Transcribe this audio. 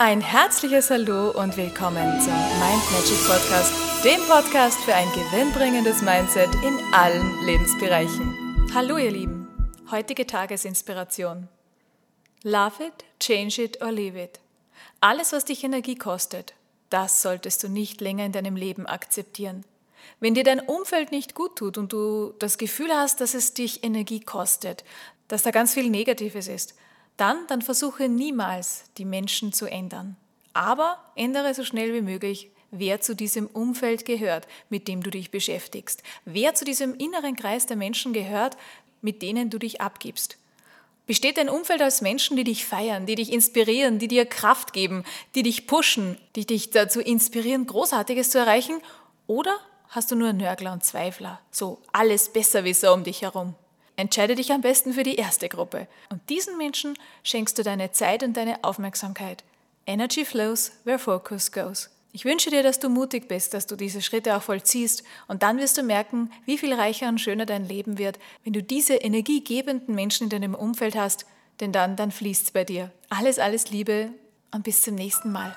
Ein herzliches Hallo und willkommen zum Mind Magic Podcast, dem Podcast für ein gewinnbringendes Mindset in allen Lebensbereichen. Hallo ihr Lieben, heutige Tagesinspiration. Love it, change it or leave it. Alles, was dich Energie kostet, das solltest du nicht länger in deinem Leben akzeptieren. Wenn dir dein Umfeld nicht gut tut und du das Gefühl hast, dass es dich Energie kostet, dass da ganz viel Negatives ist, dann, dann versuche niemals, die Menschen zu ändern. Aber ändere so schnell wie möglich, wer zu diesem Umfeld gehört, mit dem du dich beschäftigst. Wer zu diesem inneren Kreis der Menschen gehört, mit denen du dich abgibst. Besteht dein Umfeld aus Menschen, die dich feiern, die dich inspirieren, die dir Kraft geben, die dich pushen, die dich dazu inspirieren, Großartiges zu erreichen? Oder hast du nur Nörgler und Zweifler, so alles Besserwisser um dich herum? Entscheide dich am besten für die erste Gruppe und diesen Menschen schenkst du deine Zeit und deine Aufmerksamkeit. Energy flows where focus goes. Ich wünsche dir, dass du mutig bist, dass du diese Schritte auch vollziehst und dann wirst du merken, wie viel reicher und schöner dein Leben wird, wenn du diese energiegebenden Menschen in deinem Umfeld hast, denn dann, dann es bei dir. Alles, alles Liebe und bis zum nächsten Mal.